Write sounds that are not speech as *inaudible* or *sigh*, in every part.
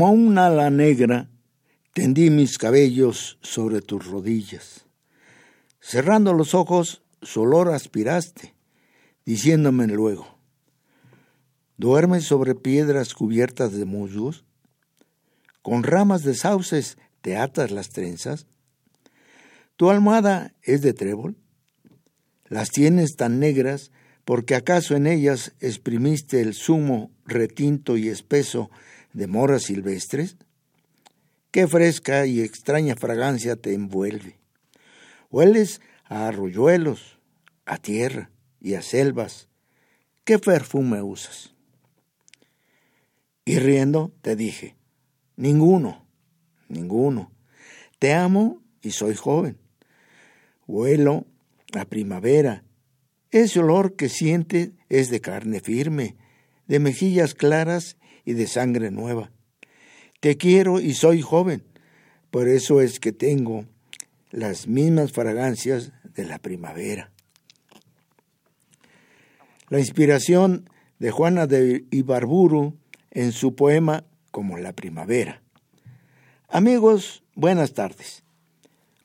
Como un ala negra, tendí mis cabellos sobre tus rodillas. Cerrando los ojos, su olor aspiraste, diciéndome luego, ¿duermes sobre piedras cubiertas de musgos? ¿Con ramas de sauces te atas las trenzas? ¿Tu almohada es de trébol? ¿Las tienes tan negras porque acaso en ellas exprimiste el zumo retinto y espeso de moras silvestres? Qué fresca y extraña fragancia te envuelve. Hueles a arroyuelos, a tierra y a selvas. ¿Qué perfume usas? Y riendo te dije, ninguno, ninguno. Te amo y soy joven. Huelo a primavera. Ese olor que siente es de carne firme, de mejillas claras y de sangre nueva. Te quiero y soy joven, por eso es que tengo las mismas fragancias de la primavera. La inspiración de Juana de Ibarburu en su poema Como la primavera. Amigos, buenas tardes.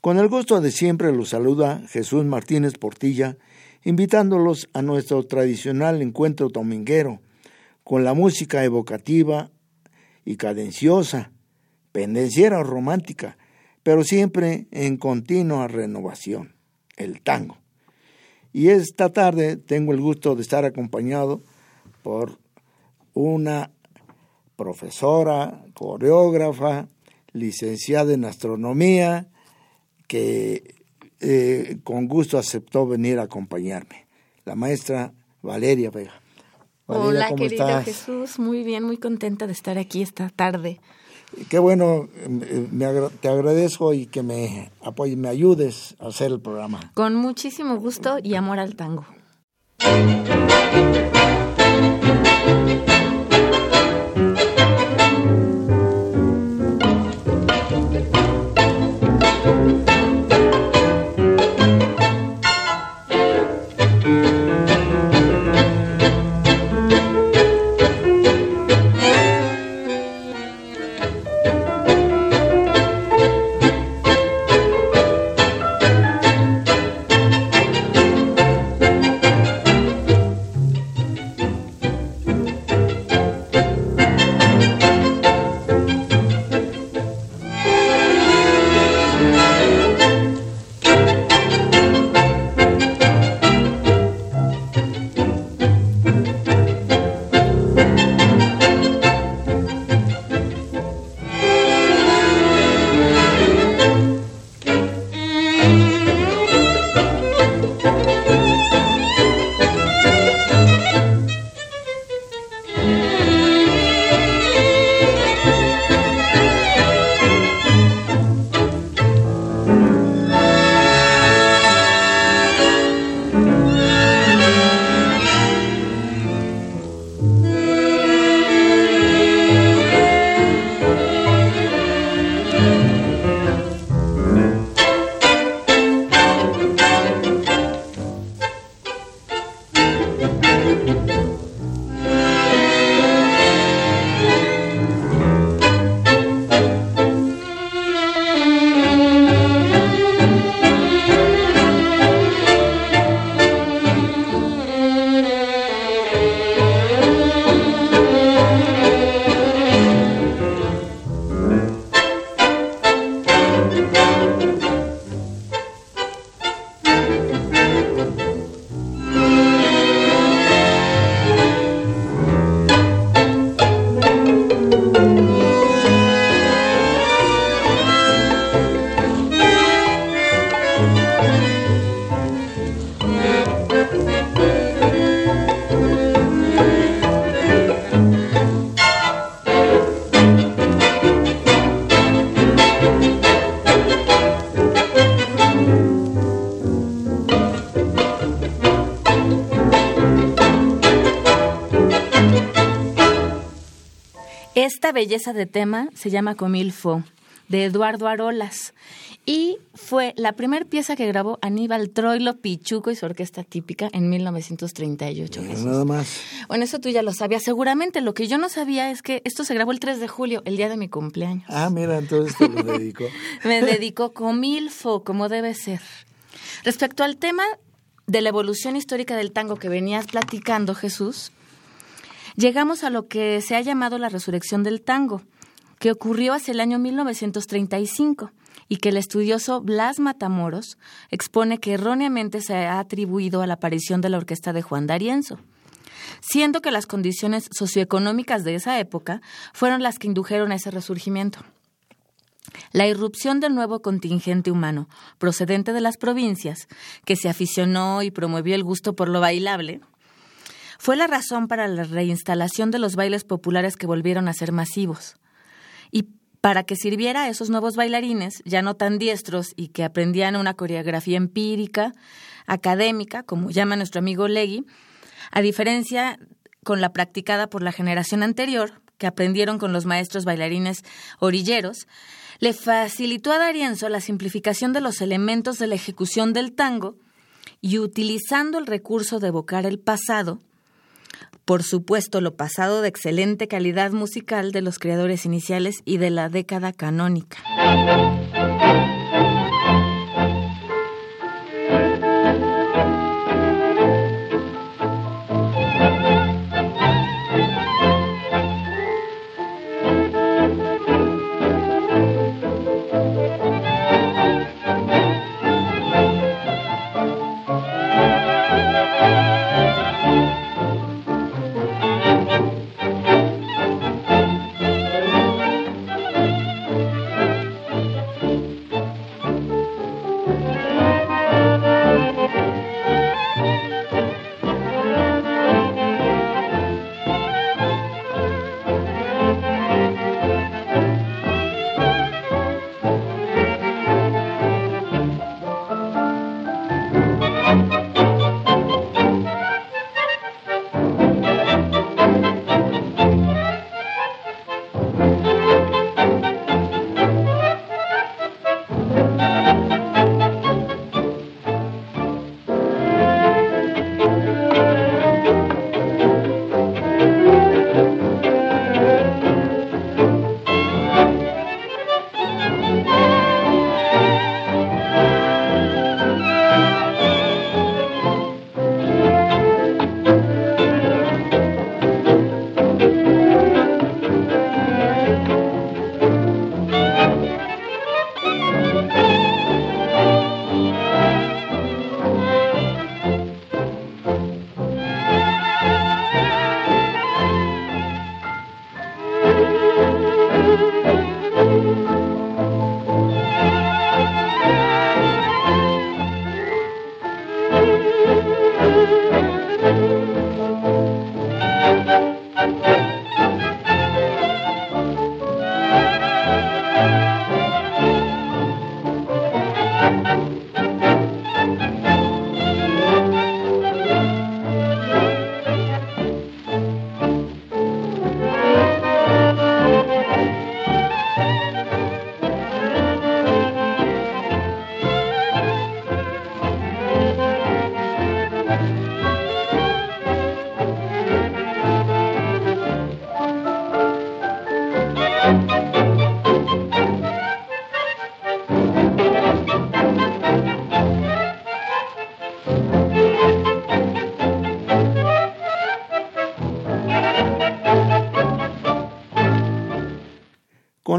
Con el gusto de siempre los saluda Jesús Martínez Portilla, invitándolos a nuestro tradicional encuentro dominguero con la música evocativa y cadenciosa, pendenciera o romántica, pero siempre en continua renovación, el tango. Y esta tarde tengo el gusto de estar acompañado por una profesora, coreógrafa, licenciada en astronomía, que eh, con gusto aceptó venir a acompañarme, la maestra Valeria Vega. Hola, querido Jesús, muy bien, muy contenta de estar aquí esta tarde. Qué bueno, me te agradezco y que me apoyes, me ayudes a hacer el programa. Con muchísimo gusto y amor al tango. Esta belleza de tema se llama Comilfo, de Eduardo Arolas. Y fue la primera pieza que grabó Aníbal Troilo, Pichuco y su orquesta típica en 1938. Nada más. Bueno, eso tú ya lo sabías. Seguramente lo que yo no sabía es que esto se grabó el 3 de julio, el día de mi cumpleaños. Ah, mira, entonces te lo *laughs* dedicó. Me dedicó Comilfo, como debe ser. Respecto al tema de la evolución histórica del tango que venías platicando, Jesús, llegamos a lo que se ha llamado la resurrección del tango, que ocurrió hacia el año 1935 y que el estudioso Blas Matamoros expone que erróneamente se ha atribuido a la aparición de la orquesta de Juan D'Arienzo, siendo que las condiciones socioeconómicas de esa época fueron las que indujeron a ese resurgimiento. La irrupción del nuevo contingente humano procedente de las provincias, que se aficionó y promovió el gusto por lo bailable, fue la razón para la reinstalación de los bailes populares que volvieron a ser masivos. Y para que sirviera a esos nuevos bailarines, ya no tan diestros y que aprendían una coreografía empírica, académica, como llama nuestro amigo Legui, a diferencia con la practicada por la generación anterior, que aprendieron con los maestros bailarines orilleros, le facilitó a Darienzo la simplificación de los elementos de la ejecución del tango y utilizando el recurso de evocar el pasado, por supuesto lo pasado de excelente calidad musical de los creadores iniciales y de la década canónica.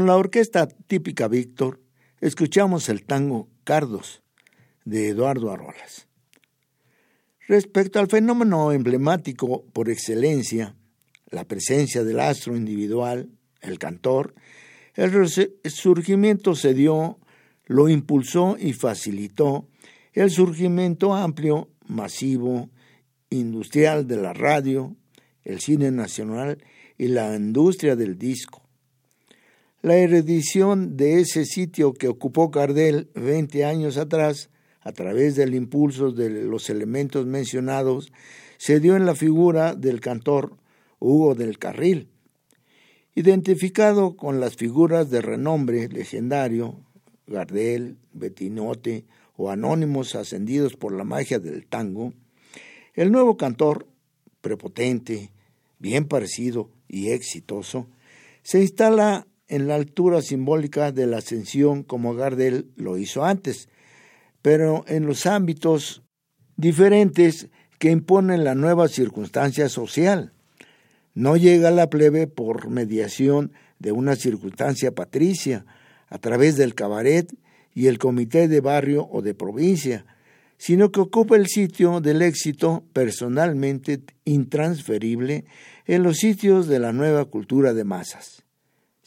La orquesta típica Víctor, escuchamos el tango Cardos de Eduardo Arrolas. Respecto al fenómeno emblemático por excelencia, la presencia del astro individual, el cantor, el surgimiento se dio, lo impulsó y facilitó el surgimiento amplio, masivo, industrial de la radio, el cine nacional y la industria del disco la erudición de ese sitio que ocupó Cardel 20 años atrás, a través del impulso de los elementos mencionados, se dio en la figura del cantor Hugo del Carril. Identificado con las figuras de renombre legendario, Gardel, Betinote o anónimos ascendidos por la magia del tango, el nuevo cantor, prepotente, bien parecido y exitoso, se instala en la altura simbólica de la ascensión como Gardel lo hizo antes, pero en los ámbitos diferentes que imponen la nueva circunstancia social. No llega a la plebe por mediación de una circunstancia patricia, a través del cabaret y el comité de barrio o de provincia, sino que ocupa el sitio del éxito personalmente intransferible en los sitios de la nueva cultura de masas,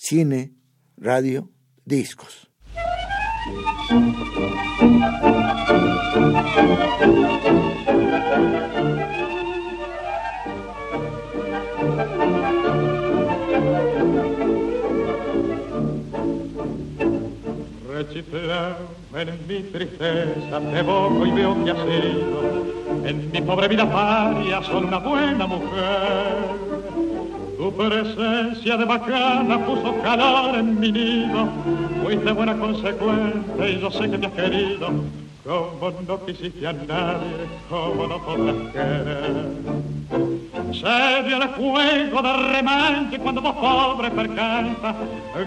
cine, radio, discos. en mi tristeza te evoco y veo que has en mi pobre vida paria solo una buena mujer. Tu presencia de bacana puso calor en mi nido, fuiste buena consecuencia y yo sé que me has querido, como no quisiste a nadie, como no podrás querer. Se dio el fuego de remanche cuando vos pobre percanta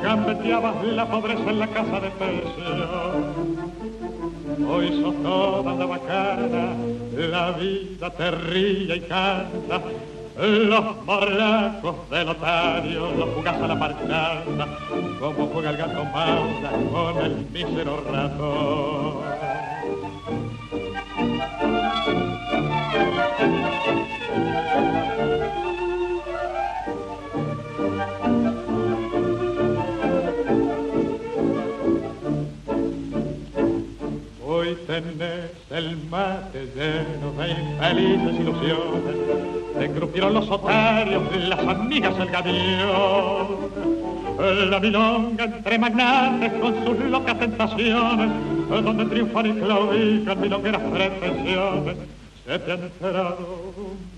gambeteabas la pobreza en la casa de pensión. Hoy sos toda la bacana, la vida te ríe y canta. Los morlacos del otario los jugas a la parcada, como juega el gato manda con el mísero ratón. Tenés el mate lleno de infelices ilusiones, te crujieron los otarios, las amigas el gavión. La milonga entre magnates con sus locas tentaciones, donde triunfan y claudican milongueras pretensiones se te han enterado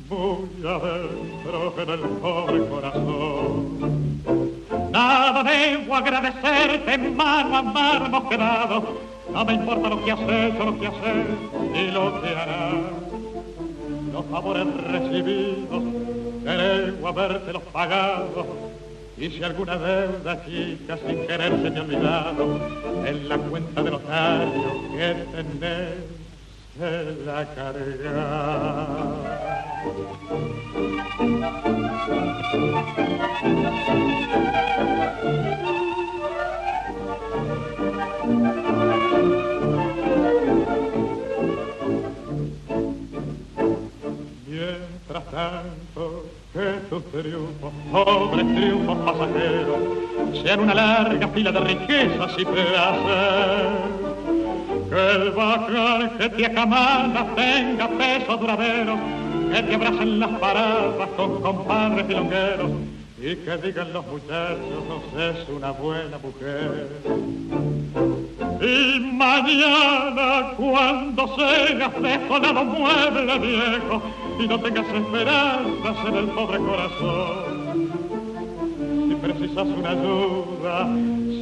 muy adentro en el pobre corazón. Nada debo agradecerte, mano a mano quedado. No me importa lo que has hecho, lo que haces y lo que harás. Los favores recibidos, queremos habértelos pagado. Y si alguna deuda chica sin querer se me ha olvidado, en la cuenta de notario que tenés la carga. Tanto que tus triunfos, pobres triunfos pasajeros, sean una larga fila de riquezas y placer que el bajar que te acamana tenga peso duradero, que te abracen las paradas con compadres longueros y que digan los muchachos, es una buena mujer. Y mañana cuando seas desolado mueble viejo y no tengas esperanzas en el pobre corazón, si precisas una ayuda,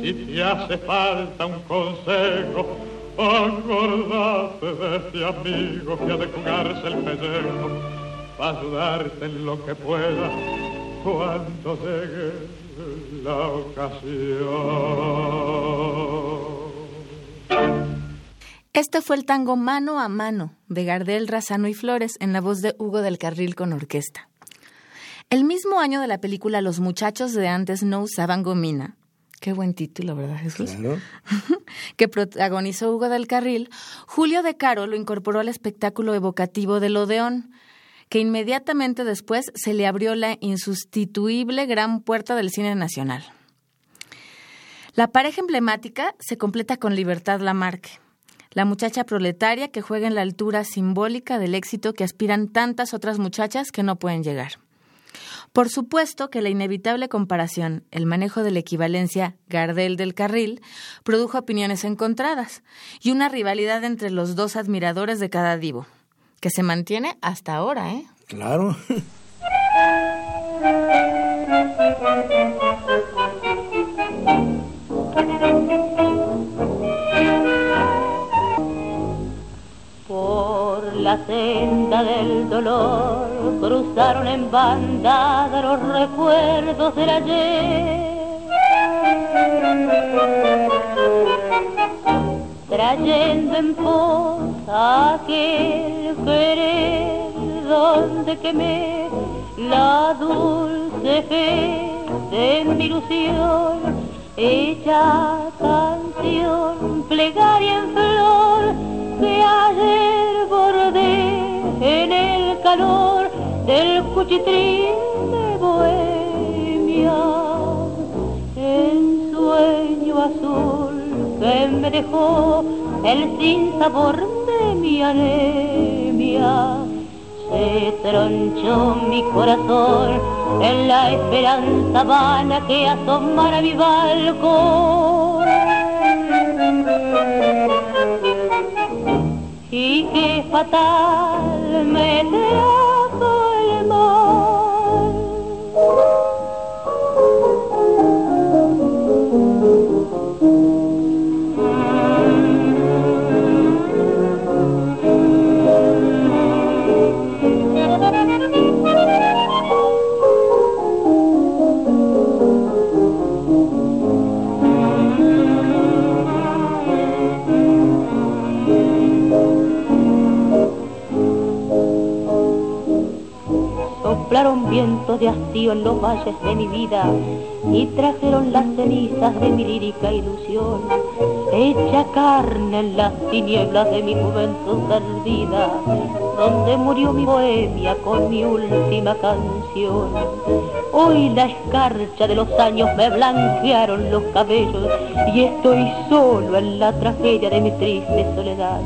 si te hace falta un consejo, Acordate de este amigo que ha de jugarse el pellejo para ayudarte en lo que pueda cuando llegue la ocasión. Este fue el tango Mano a Mano de Gardel, Razano y Flores en la voz de Hugo del Carril con orquesta. El mismo año de la película Los muchachos de antes no usaban gomina, Qué buen título, ¿verdad, Jesús? *laughs* que protagonizó Hugo del Carril, Julio de Caro lo incorporó al espectáculo evocativo del Odeón, que inmediatamente después se le abrió la insustituible gran puerta del cine nacional. La pareja emblemática se completa con Libertad Lamarque, la muchacha proletaria que juega en la altura simbólica del éxito que aspiran tantas otras muchachas que no pueden llegar. Por supuesto que la inevitable comparación, el manejo de la equivalencia Gardel del Carril, produjo opiniones encontradas y una rivalidad entre los dos admiradores de cada divo, que se mantiene hasta ahora, ¿eh? Claro. *laughs* dolor cruzaron en bandada los recuerdos del ayer. Trayendo en pos aquel querer donde quemé la dulce fe de mi ilusión, hecha canción, plegaria en flor que ayer bordé en el calor del cuchitrín de bohemia. En sueño azul que me dejó el sin sabor de mi anemia. Se tronchó mi corazón en la esperanza vana que asomara mi balcón y qué fatal me trajo el mal. Soplaron vientos de hastío en los valles de mi vida y trajeron las cenizas de mi lírica ilusión, hecha carne en las tinieblas de mi juventud perdida, donde murió mi bohemia con mi última canción. Hoy la escarcha de los años me blanquearon los cabellos y estoy solo en la tragedia de mi triste soledad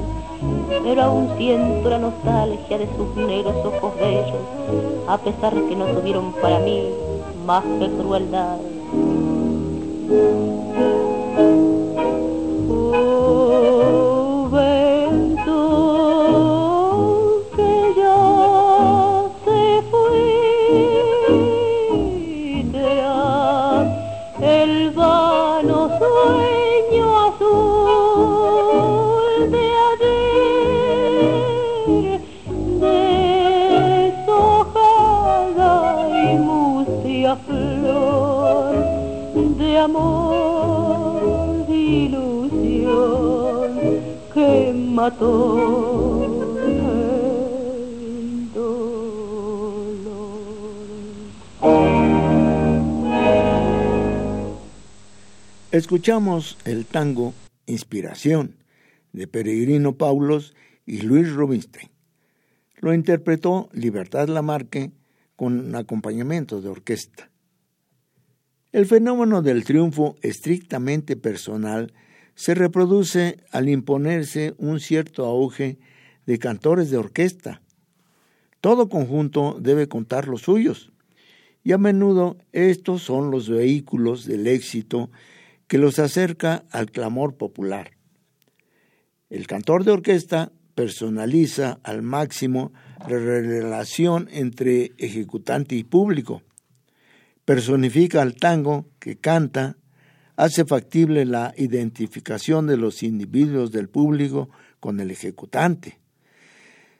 pero aún siento la nostalgia de sus negros ojos bellos, a pesar que no tuvieron para mí más que crueldad. Escuchamos el tango Inspiración de Peregrino Paulos y Luis Rubinstein. Lo interpretó Libertad Lamarque con acompañamiento de orquesta. El fenómeno del triunfo estrictamente personal se reproduce al imponerse un cierto auge de cantores de orquesta. Todo conjunto debe contar los suyos, y a menudo estos son los vehículos del éxito que los acerca al clamor popular. El cantor de orquesta personaliza al máximo la relación entre ejecutante y público, personifica al tango que canta hace factible la identificación de los individuos del público con el ejecutante.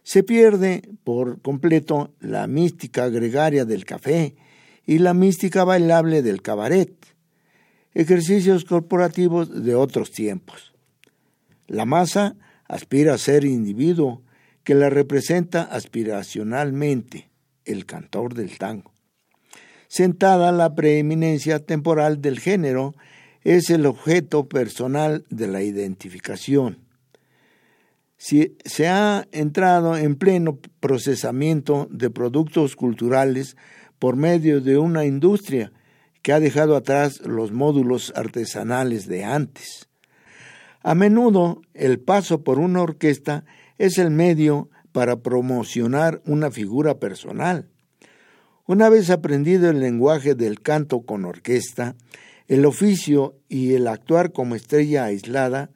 Se pierde por completo la mística gregaria del café y la mística bailable del cabaret, ejercicios corporativos de otros tiempos. La masa aspira a ser individuo que la representa aspiracionalmente, el cantor del tango. Sentada la preeminencia temporal del género es el objeto personal de la identificación. Si se ha entrado en pleno procesamiento de productos culturales por medio de una industria que ha dejado atrás los módulos artesanales de antes. A menudo el paso por una orquesta es el medio para promocionar una figura personal. Una vez aprendido el lenguaje del canto con orquesta, el oficio y el actuar como estrella aislada,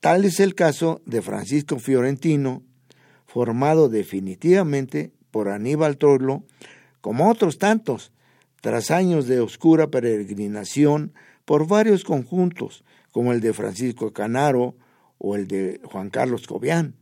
tal es el caso de Francisco Fiorentino, formado definitivamente por Aníbal Troilo, como otros tantos, tras años de oscura peregrinación por varios conjuntos, como el de Francisco Canaro o el de Juan Carlos Cobian.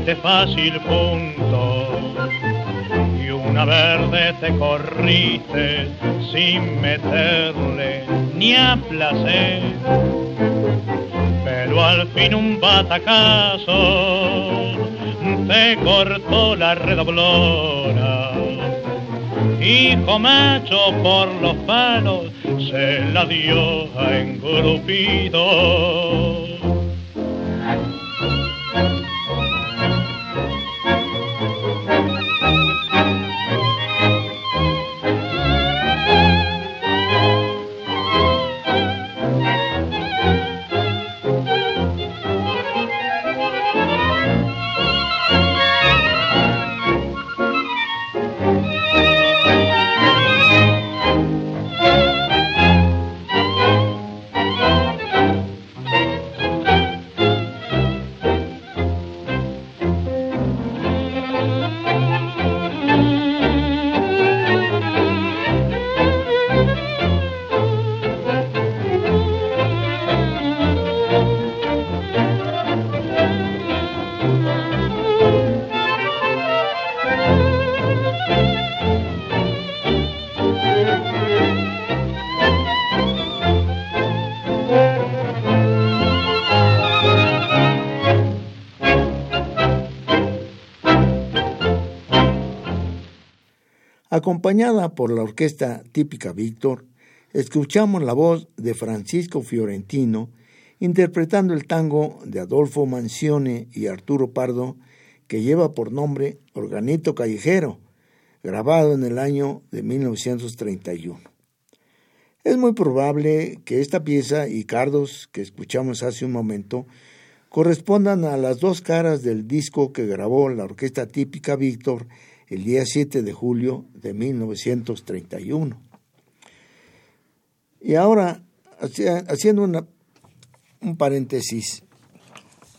Creíste fácil punto. Y una verde te corriste sin meterle ni a placer. Pero al fin un batacazo te cortó la redoblona. Hijo macho por los palos se la dio a engrupido. Acompañada por la orquesta típica Víctor, escuchamos la voz de Francisco Fiorentino interpretando el tango de Adolfo Mancione y Arturo Pardo que lleva por nombre Organito Callejero, grabado en el año de 1931. Es muy probable que esta pieza y Cardos que escuchamos hace un momento correspondan a las dos caras del disco que grabó la orquesta típica Víctor el día 7 de julio de 1931. Y ahora, haciendo una, un paréntesis,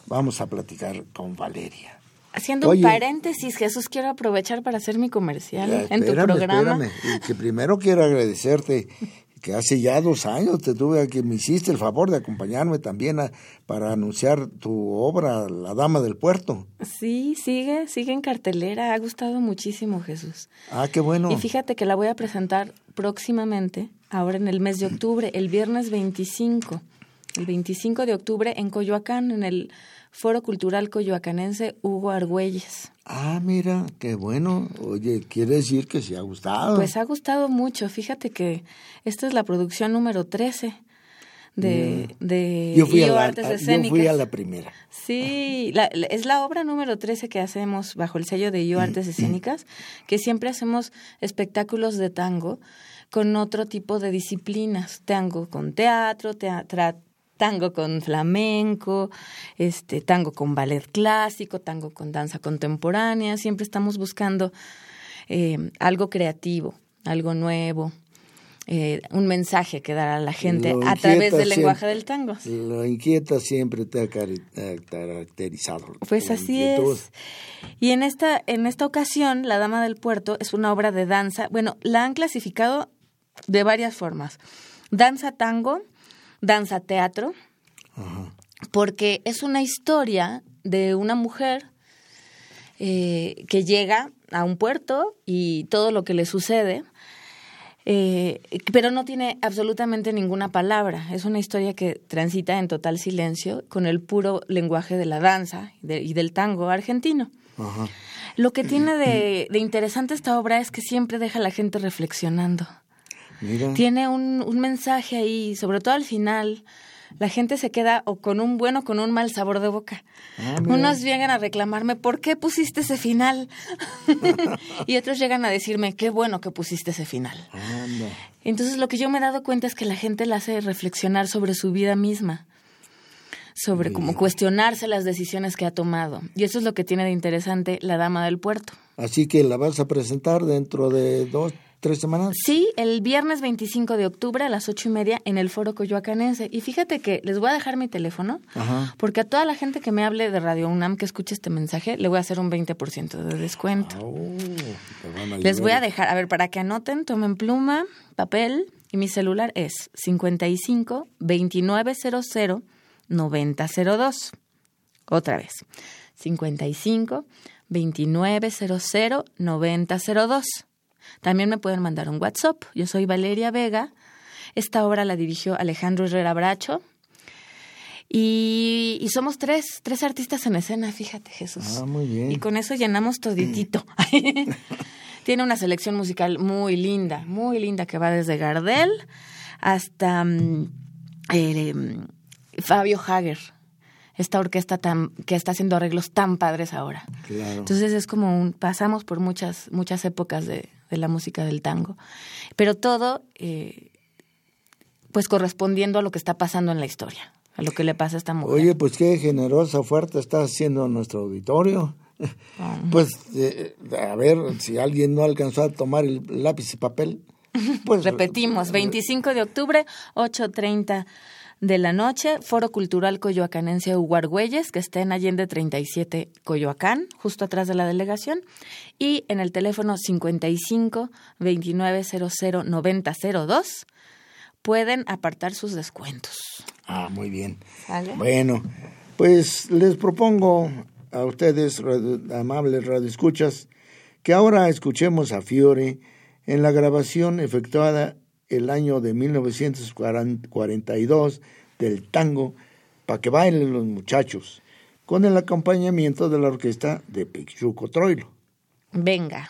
vamos a platicar con Valeria. Haciendo un paréntesis, Jesús, quiero aprovechar para hacer mi comercial Ya, en tu programa. espérame. Que primero quiero agradecerte que hace ya dos años te tuve que me hiciste el favor de acompañarme también a- para anunciar tu obra La Dama del Puerto. Sí, sigue, sigue en cartelera. Ha gustado muchísimo, Jesús. Ah, qué bueno. Y fíjate que la voy a presentar próximamente, ahora en el mes de octubre, el viernes 25. El 25 de octubre en Coyoacán, en el Foro Cultural Coyoacanense Hugo Argüelles. Ah, mira, qué bueno. Oye, quiere decir que se ha gustado. Pues ha gustado mucho. Fíjate que esta es la producción número 13 de, de Mm. yo, fui a la, Artes a- yo Escénicas. fui a la primera. Sí, la- es la obra número 13 que hacemos bajo el sello de IO Artes Escénicas, que siempre hacemos espectáculos de tango con otro tipo de disciplinas, tango con teatro, teatra- tango con flamenco, este tango con ballet clásico, tango con danza contemporánea, siempre estamos buscando eh, algo creativo, algo nuevo, eh, un mensaje que dar a la gente a través del lenguaje del tango. Lo inquieta siempre te ha caracterizado. Pues así inquietud. es. Y en esta, en esta ocasión, La Dama del Puerto es una obra de danza. Bueno, la han clasificado de varias formas. Danza tango, danza teatro, porque es una historia de una mujer eh, que llega a un puerto y todo lo que le sucede. eh, pero no tiene absolutamente ninguna palabra. Es una historia que transita en total silencio con el puro lenguaje de la danza y, del tango argentino. Lo que tiene *clears throat* de, interesante esta obra es que siempre deja a la gente reflexionando. Tiene un, un mensaje ahí, sobre todo al final, la gente se queda o con un bueno o con un mal sabor de boca. Ah, Unos llegan a reclamarme, ¿por qué pusiste ese final? *laughs* y otros llegan a decirme, qué bueno que pusiste ese final. Entonces lo que yo me he dado cuenta es que la gente la hace reflexionar sobre su vida misma sobre cómo cuestionarse las decisiones que ha tomado. Y eso es lo que tiene de interesante La Dama del Puerto. Así que la vas a presentar dentro de dos, tres semanas. Sí, el viernes 25 de octubre a las ocho y media en el Foro Coyoacanense. Y fíjate que les voy a dejar mi teléfono, porque a toda la gente que me hable de Radio UNAM que escuche este mensaje, le voy a hacer un 20% de descuento. Les voy a dejar, a ver, para que anoten, tomen pluma, papel, y mi celular es 55 2900 9002. Otra vez, 55 2900 9002. También me pueden mandar un WhatsApp. Yo soy Valeria Vega. Esta obra la dirigió Alejandro Herrera Bracho. Y, somos tres, tres artistas en escena, fíjate, Jesús. Ah, muy bien. Y con eso llenamos toditito. *laughs* *laughs* Tiene una selección musical muy linda, muy linda, que va desde Gardel hasta mm, eh, Fabio Hager esta orquesta tan, que está haciendo arreglos tan padres ahora. Entonces es como un, pasamos por muchas, muchas épocas de, la música del tango, pero todo eh, pues correspondiendo a lo que está pasando en la historia, a lo que le pasa a esta mujer. Oye, pues qué generosa fuerte está haciendo nuestro auditorio. Pues eh, a ver si alguien no alcanzó a tomar el lápiz y papel. Pues *laughs* repetimos, 25 de octubre, 8.30 de la noche, Foro Cultural Coyoacanense Huargüeyes, que está en Allende 37 Coyoacán, justo atrás de la delegación, y en el teléfono 55 2900 9002 pueden apartar sus descuentos. Ah, muy bien. Bueno, pues les propongo a ustedes, amables radioescuchas, que ahora escuchemos a Fiore en la grabación efectuada el año de 1942 del tango para que bailen los muchachos, con el acompañamiento de la orquesta de Pichuco Troilo. Venga.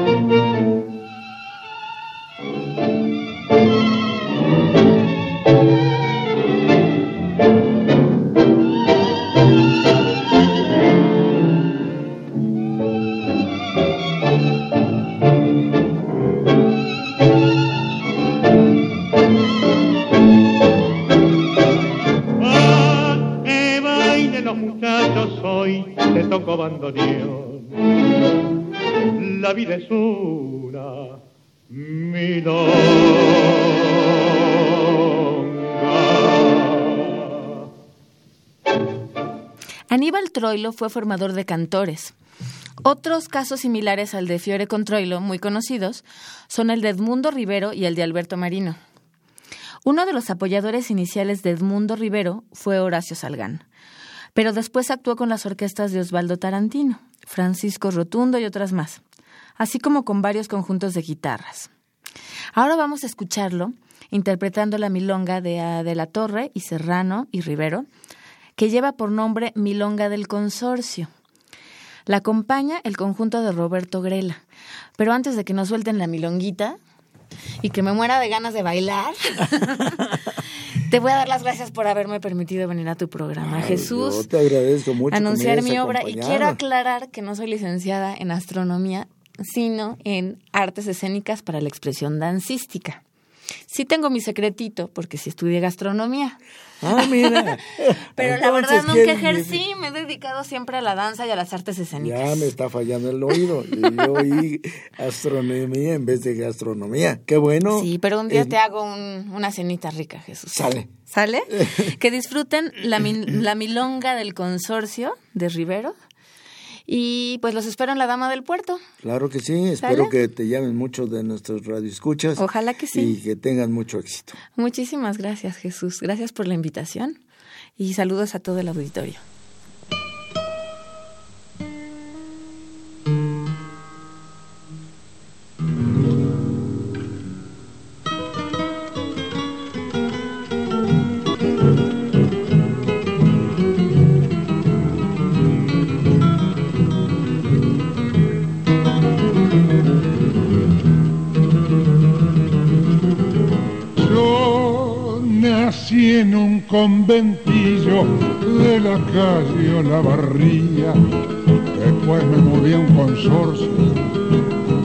Troilo fue formador de cantores. Otros casos similares al de Fiore con Troilo, muy conocidos, son el de Edmundo Rivero y el de Alberto Marino. Uno de los apoyadores iniciales de Edmundo Rivero fue Horacio Salgán, pero después actuó con las orquestas de Osvaldo Tarantino, Francisco Rotundo y otras más, así como con varios conjuntos de guitarras. Ahora vamos a escucharlo interpretando la milonga de De la Torre y Serrano y Rivero, que lleva por nombre Milonga del Consorcio. La acompaña el conjunto de Roberto Grela. Pero antes de que nos suelten la milonguita y que me muera de ganas de bailar, *laughs* te voy a dar las gracias por haberme permitido venir a tu programa, Ay, Jesús. Yo te agradezco mucho. Anunciar mi obra y quiero aclarar que no soy licenciada en astronomía, sino en artes escénicas para la expresión dancística. Sí tengo mi secretito, porque sí estudié gastronomía. Ah, mira. *laughs* Pero la verdad nunca ¿quién- ejercí, me he dedicado siempre a la danza y a las artes escénicas. Ya me está fallando el oído. Y Yo oí astronomía en vez de gastronomía. Qué bueno. Sí, pero un día Es- te hago un- una cenita rica, Jesús. Sale. ¿Sale? que disfruten la, mi- la milonga del consorcio de Rivero. Y pues los espero en la Dama del Puerto. Claro que sí. Espero ¿Sale? que te llamen muchos de nuestros radioescuchas. Ojalá que sí. Y que tengan mucho éxito. Muchísimas gracias, Jesús. Gracias por la invitación y saludos a todo el auditorio. Nací en un conventillo de la calle Olavarría. Después me mudé a un consorcio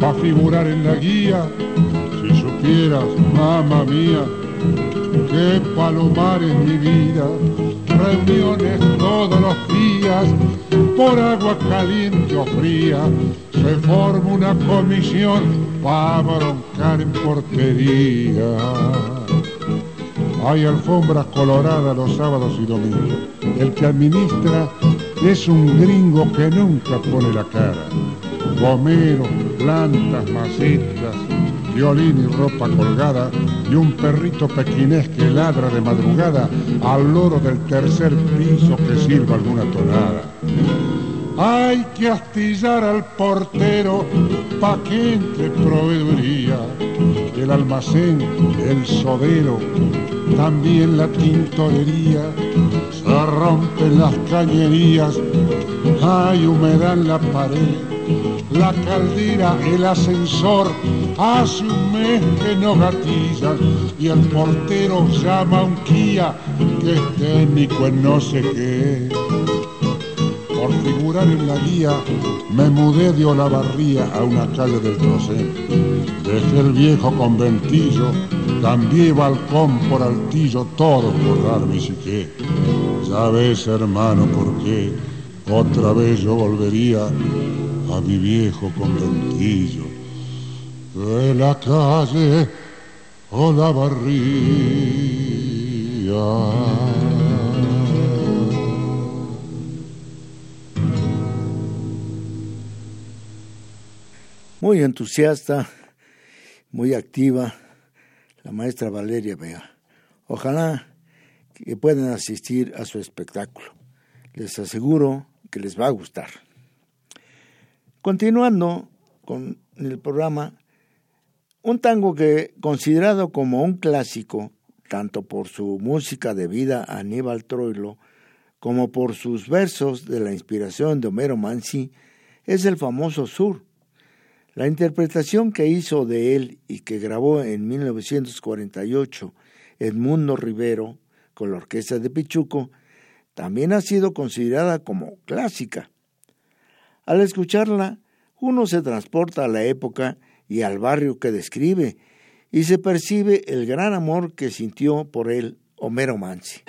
para figurar en la guía. Si supieras, mamá mía, qué palomar es mi vida. Reuniones todos los días, por agua caliente o fría. Se forma una comisión para broncar en portería. Hay alfombras coloradas los sábados y domingos. El que administra es un gringo que nunca pone la cara. Gomeros, plantas, macetas, violín y ropa colgada y un perrito pequinés que ladra de madrugada al loro del tercer piso que sirva alguna tonada. Hay que astillar al portero pa' que entre proveeduría. El almacén, el sodero, también la tintorería. Se rompen las cañerías, hay humedad en la pared. La caldera, el ascensor, hace un mes que no gatilla y el portero llama a un Kia que es técnico en no sé qué. Por figurar en la guía, me mudé de Olavarría a una calle del Trocén. Dejé el viejo conventillo, cambié balcón por altillo, todo por dar mi psique. Ya ves, hermano, por qué otra vez yo volvería a mi viejo conventillo de la calle Olavarría. Muy entusiasta, muy activa, la maestra Valeria Vega. Ojalá que puedan asistir a su espectáculo. Les aseguro que les va a gustar. Continuando con el programa, un tango que considerado como un clásico, tanto por su música debida a Aníbal Troilo, como por sus versos de la inspiración de Homero Mansi, es el famoso Sur. La interpretación que hizo de él y que grabó en 1948 Edmundo Rivero con la orquesta de Pichuco también ha sido considerada como clásica. Al escucharla, uno se transporta a la época y al barrio que describe y se percibe el gran amor que sintió por él Homero Mansi.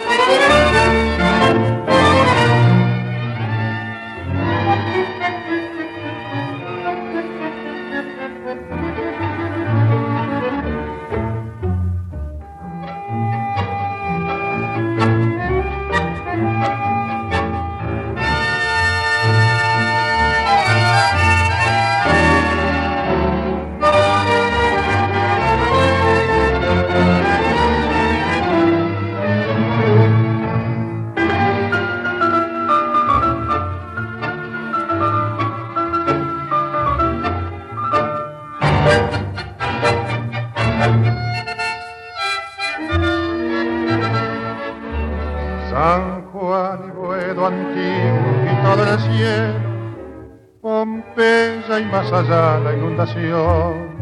Allá la inundación.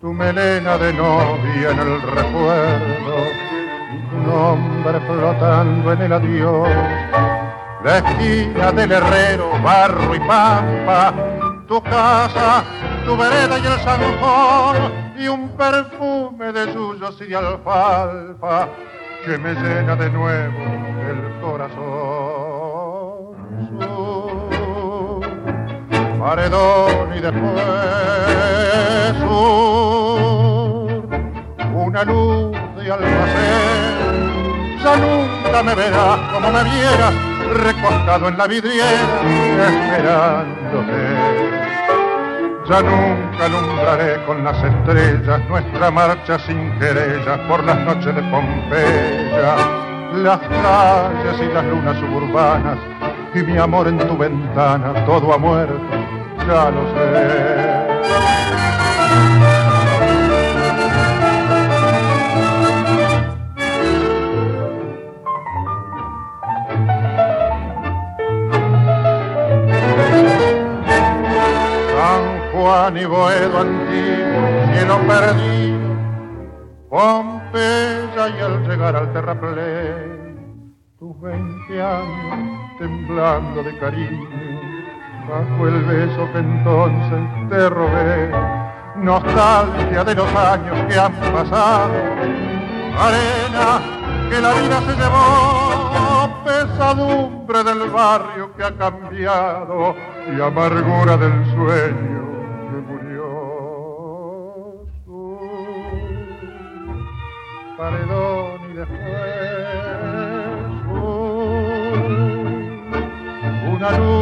Tu melena de novia en el recuerdo, tu nombre flotando en el adiós. La esquina del herrero, barro y pampa, tu casa, tu vereda y el zanjón, y un perfume de suyos y de alfalfa que me llena de nuevo el corazón. Paredón y después sur, una luz de almacén. Ya nunca me verás como me vieras, recostado en la vidriera, esperándote. Ya nunca alumbraré con las estrellas nuestra marcha sin querellas por las noches de Pompeya, las calles y las lunas suburbanas y mi amor en tu ventana, todo ha muerto, ya lo sé. Juan y Boedo antiguo, cielo perdido, Pompeya y al llegar al terraplén, tus veinte años temblando de cariño, bajo el beso que entonces te robé, nostalgia de los años que han pasado, arena que la vida se llevó, pesadumbre del barrio que ha cambiado. Y amargura del sueño paredón y después una luz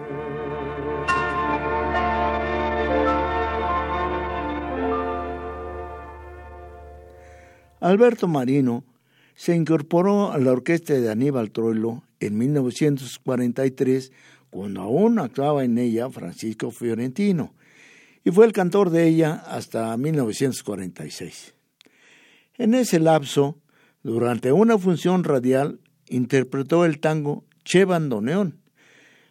Alberto Marino se incorporó a la orquesta de Aníbal Troilo en 1943, cuando aún actuaba en ella Francisco Fiorentino, y fue el cantor de ella hasta 1946. En ese lapso durante una función radial interpretó el tango Che Bandoneón,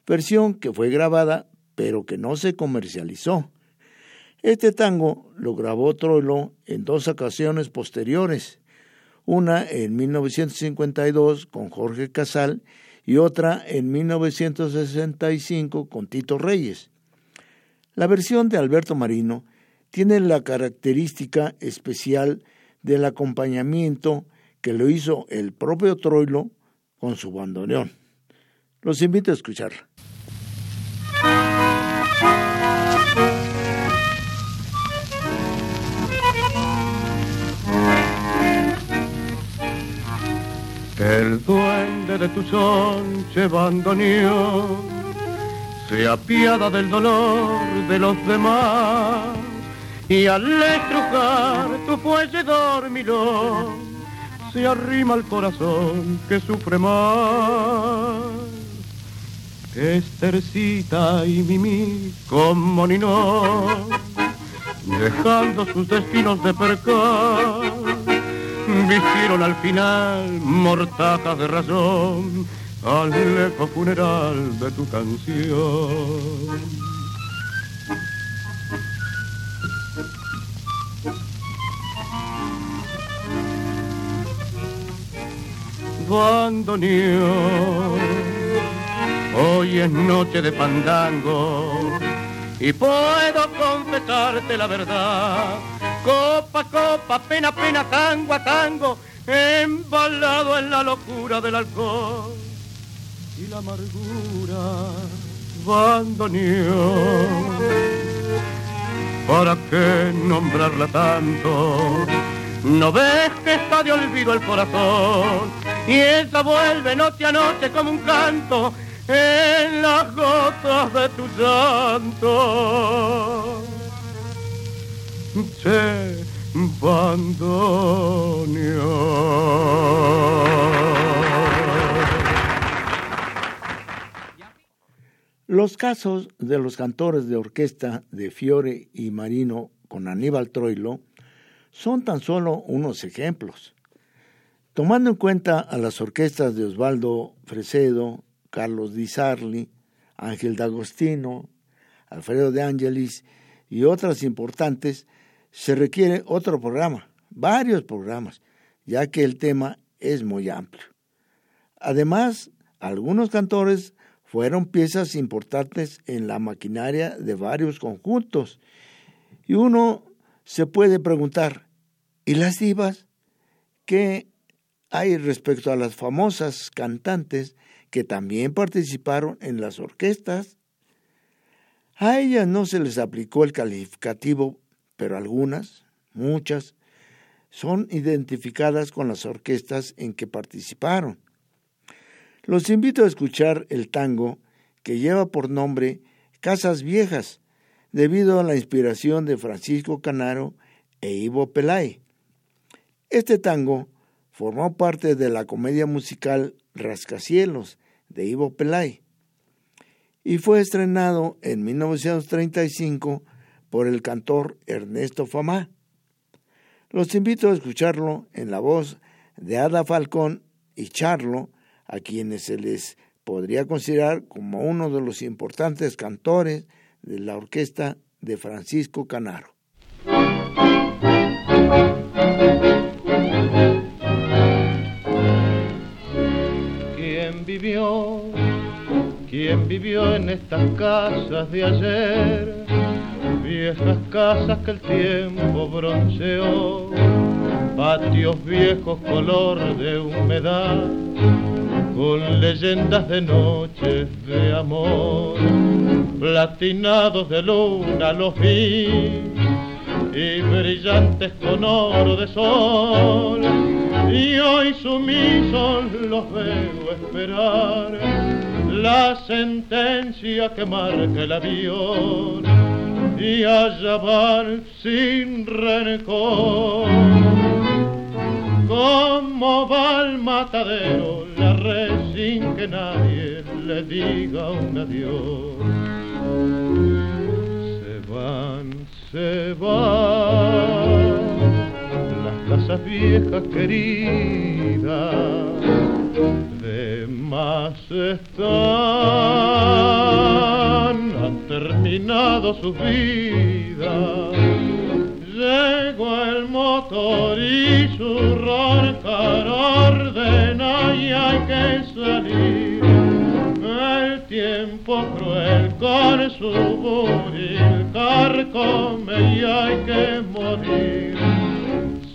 versión que fue grabada pero que no se comercializó. Este tango lo grabó Troilo en dos ocasiones posteriores, una en 1952 con Jorge Casal y otra en 1965 con Tito Reyes. La versión de Alberto Marino tiene la característica especial del acompañamiento que lo hizo el propio Troilo con su bandoneón. Los invito a escuchar. El duende de tu son, che bandoneón, se apiada del dolor de los demás y al estrujar tu fuelle dormilón se arrima al corazón que sufre más. Estercita y Mimi como ni no, dejando sus destinos de percal, vistieron al final mortajas de razón al eco funeral de tu canción. bandoneón. Hoy es noche de pandango y puedo confesarte la verdad. Copa, copa, pena, pena, tango a tango, embalado en la locura del alcohol y la amargura, bandoneón. ¿Para qué nombrarla tanto? ¿No ves que está de olvido el corazón? Y esa vuelve noche a noche como un canto en las gotas de tu llanto. Los casos de los cantores de orquesta de Fiore y Marino con Aníbal Troilo son tan solo unos ejemplos. Tomando en cuenta a las orquestas de Osvaldo Fresedo, Carlos Di Sarli, Ángel D'Agostino, Alfredo de Angelis y otras importantes, se requiere otro programa, varios programas, ya que el tema es muy amplio. Además, algunos cantores fueron piezas importantes en la maquinaria de varios conjuntos. Y uno se puede preguntar, ¿y las divas? ¿Qué hay respecto a las famosas cantantes que también participaron en las orquestas? A ellas no se les aplicó el calificativo pero algunas, muchas, son identificadas con las orquestas en que participaron. Los invito a escuchar el tango que lleva por nombre Casas Viejas, debido a la inspiración de Francisco Canaro e Ivo Pelay. Este tango formó parte de la comedia musical Rascacielos de Ivo Pelay y fue estrenado en 1935 por el cantor Ernesto Famá. Los invito a escucharlo en la voz de Ada Falcón y Charlo, a quienes se les podría considerar como uno de los importantes cantores de la orquesta de Francisco Canaro. ¿Quién vivió? ¿Quién vivió en estas casas de ayer? Viejas casas que el tiempo bronceó, patios viejos color de humedad, con leyendas de noches de amor, platinados de luna los vi y brillantes con oro de sol. Y hoy sumisos los veo esperar la sentencia que marca el avión y allá van sin rencor. Como va al matadero la red sin que nadie le diga un adiós. Se van, se van las casas viejas queridas, de más están terminado su vida. Llegó el motor y su roncar ordena y hay que salir. El tiempo cruel con su buril carcome y hay que morir.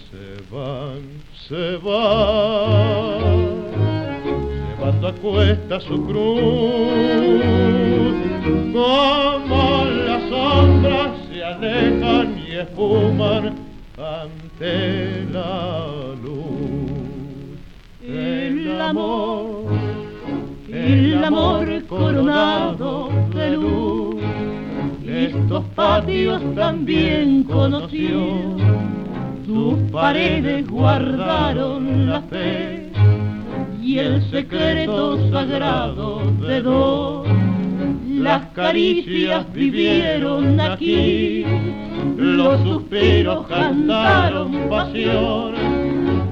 Se van, se van llevando a cuesta su cruz las sombras se alejan y esfuman ante la luz. El amor, el amor coronado de luz, estos patios también conoció, sus paredes guardaron la fe. Y el secreto sagrado de dos las caricias vivieron aquí, los suspiros cantaron pasión.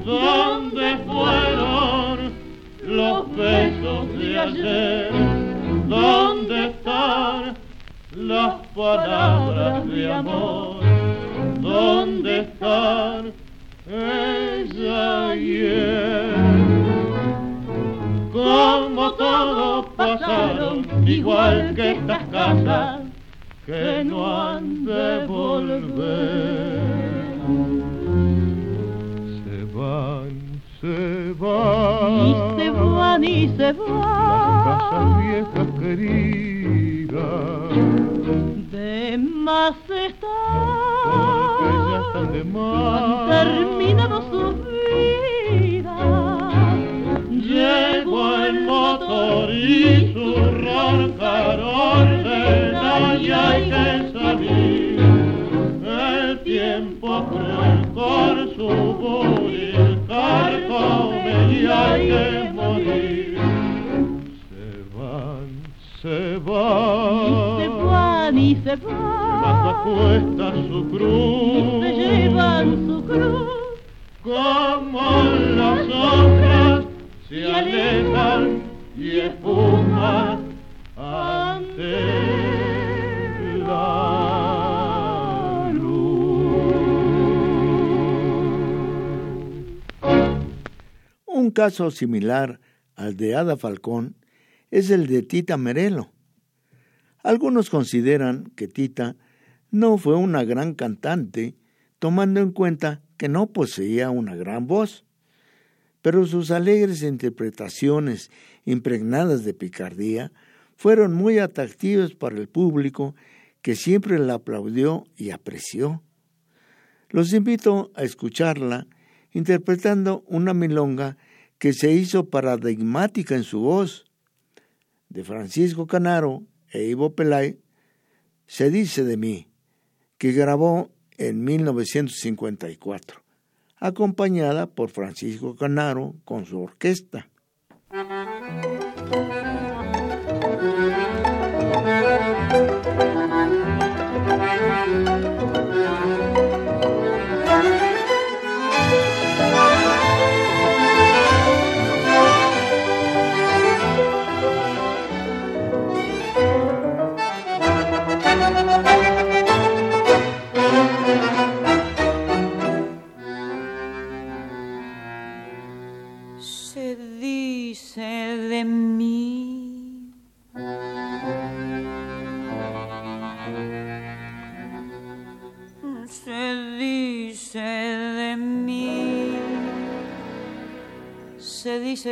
¿Dónde fueron los besos de ayer? ¿Dónde están las palabras de amor? ¿Dónde están ella y él? Como todos pasaron, igual que estas casas que no han de volver. Se van, se van, y se van y se van, las casas viejas queridas, de más están, porque ya están de más, caso similar al de Ada Falcón es el de Tita Merelo. Algunos consideran que Tita no fue una gran cantante, tomando en cuenta que no poseía una gran voz, pero sus alegres interpretaciones impregnadas de picardía fueron muy atractivas para el público que siempre la aplaudió y apreció. Los invito a escucharla interpretando una milonga que se hizo paradigmática en su voz, de Francisco Canaro e Ivo Pelay, se dice de mí, que grabó en 1954, acompañada por Francisco Canaro con su orquesta.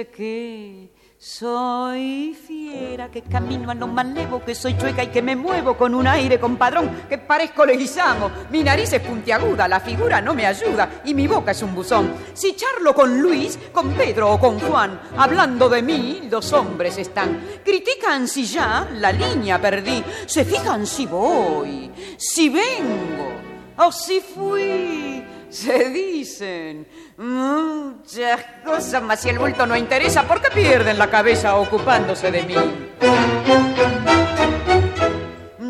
Que soy fiera, que camino a lo malevo, que soy chueca y que me muevo con un aire compadrón, que parezco leguizamo. Mi nariz es puntiaguda, la figura no me ayuda y mi boca es un buzón. Si charlo con Luis, con Pedro o con Juan, hablando de mí, los hombres están. Critican si ya la línea perdí, se fijan si voy, si vengo o si fui. Se dicen muchas cosas, mas si el bulto no interesa, ¿por qué pierden la cabeza ocupándose de mí?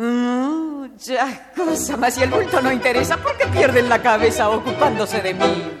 muchas cosas, mas si el bulto no interesa, ¿por qué pierden la cabeza ocupándose de mí?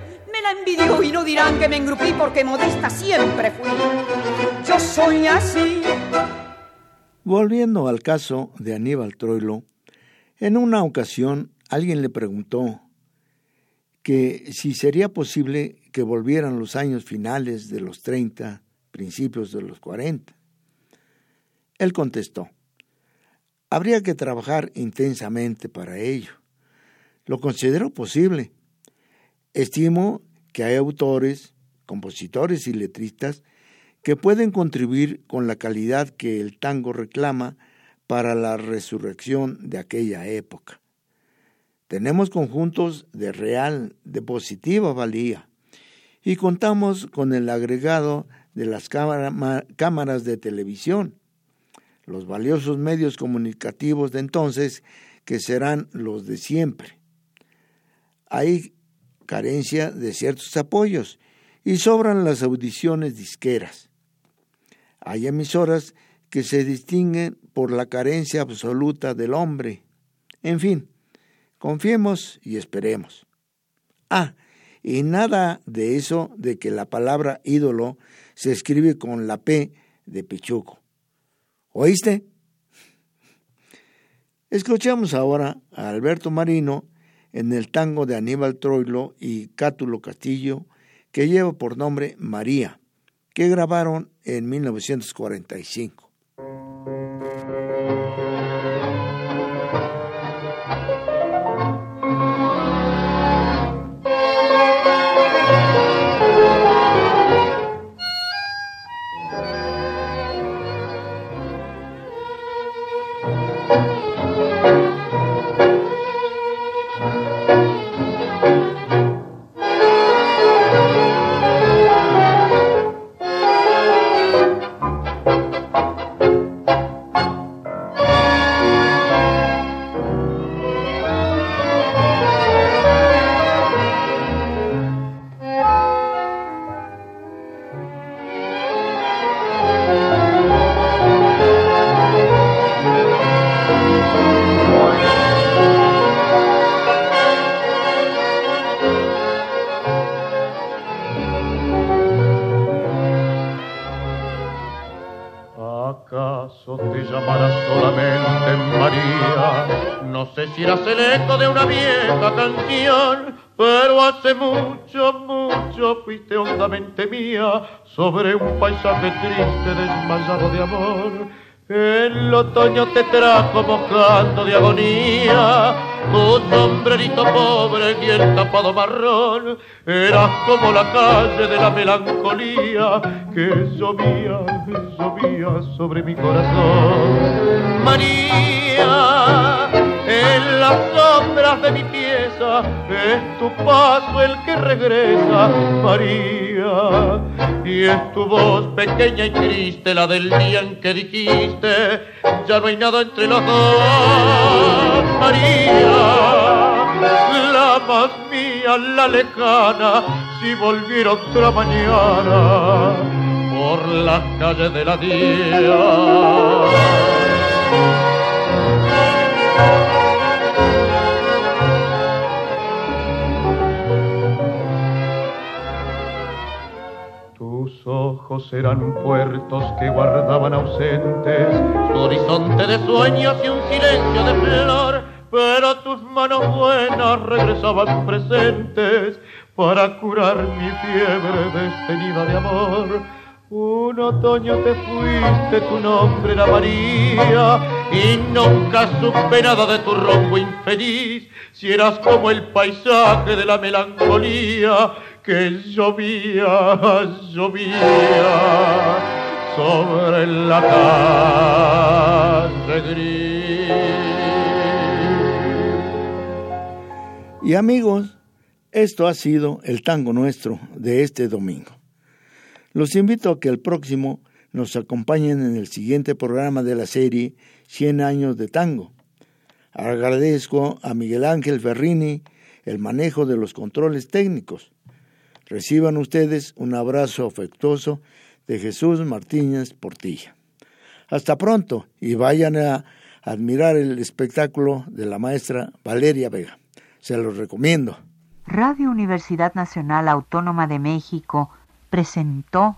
envidió y no dirán que me engrupí porque modesta siempre fui. Yo soy así. Volviendo al caso de Aníbal Troilo, en una ocasión alguien le preguntó que si sería posible que volvieran los años finales de los 30, principios de los 40. Él contestó, habría que trabajar intensamente para ello. Lo considero posible. Estimo que hay autores, compositores y letristas que pueden contribuir con la calidad que el tango reclama para la resurrección de aquella época. Tenemos conjuntos de real, de positiva valía, y contamos con el agregado de las cámaras de televisión, los valiosos medios comunicativos de entonces que serán los de siempre. Hay carencia de ciertos apoyos y sobran las audiciones disqueras. Hay emisoras que se distinguen por la carencia absoluta del hombre. En fin, confiemos y esperemos. Ah, y nada de eso de que la palabra ídolo se escribe con la P de Pichuco. ¿Oíste? Escuchamos ahora a Alberto Marino en el tango de Aníbal Troilo y Cátulo Castillo, que lleva por nombre María, que grabaron en 1945. Sobre un paisaje triste desmayado de amor. El otoño te trajo mojando de agonía, tu sombrerito pobre y el tapado marrón, eras como la calle de la melancolía que llovía, llovía sobre mi corazón. María, en las sombras de mi pieza es tu paso el que regresa, María. Y es tu voz pequeña y triste la del día en que dijiste, ya no hay nada entre los dos, María. La más mía, la lejana, si volviera otra mañana por las calles de la día. Ojos eran puertos que guardaban ausentes su horizonte de sueños y un silencio de flor, pero tus manos buenas regresaban presentes para curar mi fiebre destenida de amor. Un otoño te fuiste, tu nombre era María, y nunca supe nada de tu rombo infeliz, si eras como el paisaje de la melancolía que llovía, llovía sobre la calle gris. Y amigos, esto ha sido el tango nuestro de este domingo. Los invito a que el próximo nos acompañen en el siguiente programa de la serie 100 años de tango. Agradezco a Miguel Ángel Ferrini el manejo de los controles técnicos. Reciban ustedes un abrazo afectuoso de Jesús Martínez Portilla. Hasta pronto y vayan a admirar el espectáculo de la maestra Valeria Vega. Se los recomiendo. Radio Universidad Nacional Autónoma de México presentó